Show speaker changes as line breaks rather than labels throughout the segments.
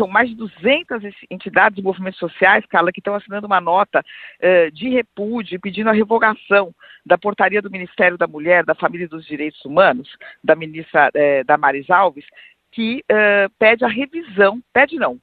São mais de 200 entidades e movimentos sociais, Carla, que estão assinando uma nota uh, de repúdio pedindo a revogação da portaria do Ministério da Mulher, da Família e dos Direitos Humanos, da ministra uh, Damares Alves, que uh, pede a revisão, pede não,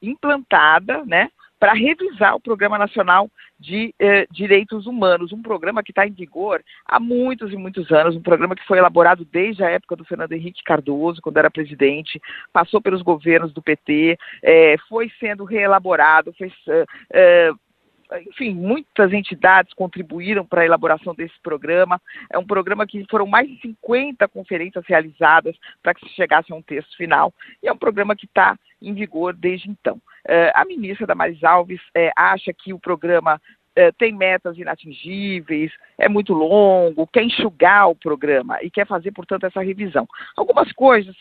implantada, né, para revisar o Programa Nacional de eh, Direitos Humanos, um programa que está em vigor há muitos e muitos anos, um programa que foi elaborado desde a época do Fernando Henrique Cardoso, quando era presidente, passou pelos governos do PT, eh, foi sendo reelaborado, foi, eh, enfim, muitas entidades contribuíram para a elaboração desse programa. É um programa que foram mais de 50 conferências realizadas para que se chegasse a um texto final, e é um programa que está em vigor desde então. Uh, a ministra Damares Alves uh, acha que o programa uh, tem metas inatingíveis, é muito longo, quer enxugar o programa e quer fazer, portanto, essa revisão. Algumas coisas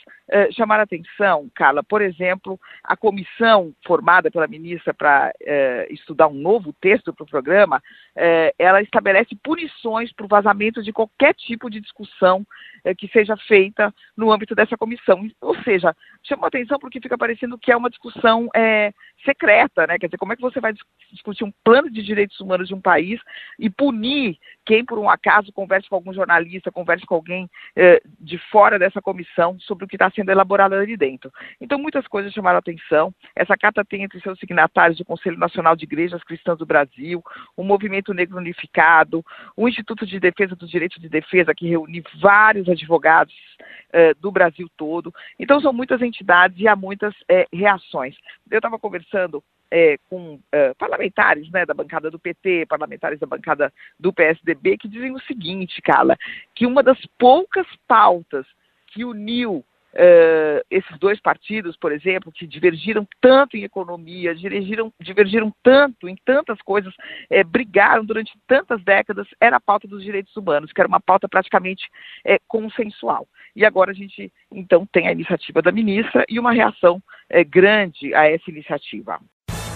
chamaram atenção, Carla, por exemplo, a comissão formada pela ministra para estudar um novo texto para o programa, ela estabelece punições para o vazamento de qualquer tipo de discussão que seja feita no âmbito dessa comissão. Ou seja, chama atenção porque fica parecendo que é uma discussão é, secreta, né? Quer dizer, como é que você vai discutir um plano de direitos humanos de um país e punir quem, por um acaso, converse com algum jornalista, converse com alguém é, de fora dessa comissão sobre o que está sendo elaborado ali dentro. Então, muitas coisas chamaram atenção. Essa carta tem entre seus signatários o Conselho Nacional de Igrejas Cristãs do Brasil, o Movimento Negro Unificado, o Instituto de Defesa dos Direitos de Defesa, que reúne vários advogados é, do Brasil todo. Então, são muitas entidades e há muitas é, reações. Eu estava conversando é, com é, parlamentares né, da bancada do PT, parlamentares da bancada do PSDB, que dizem o seguinte, Carla, que uma das poucas pautas que uniu Uh, esses dois partidos, por exemplo, que divergiram tanto em economia, divergiram, divergiram tanto em tantas coisas, é, brigaram durante tantas décadas, era a pauta dos direitos humanos, que era uma pauta praticamente é, consensual. E agora a gente, então, tem a iniciativa da ministra e uma reação é, grande a essa iniciativa.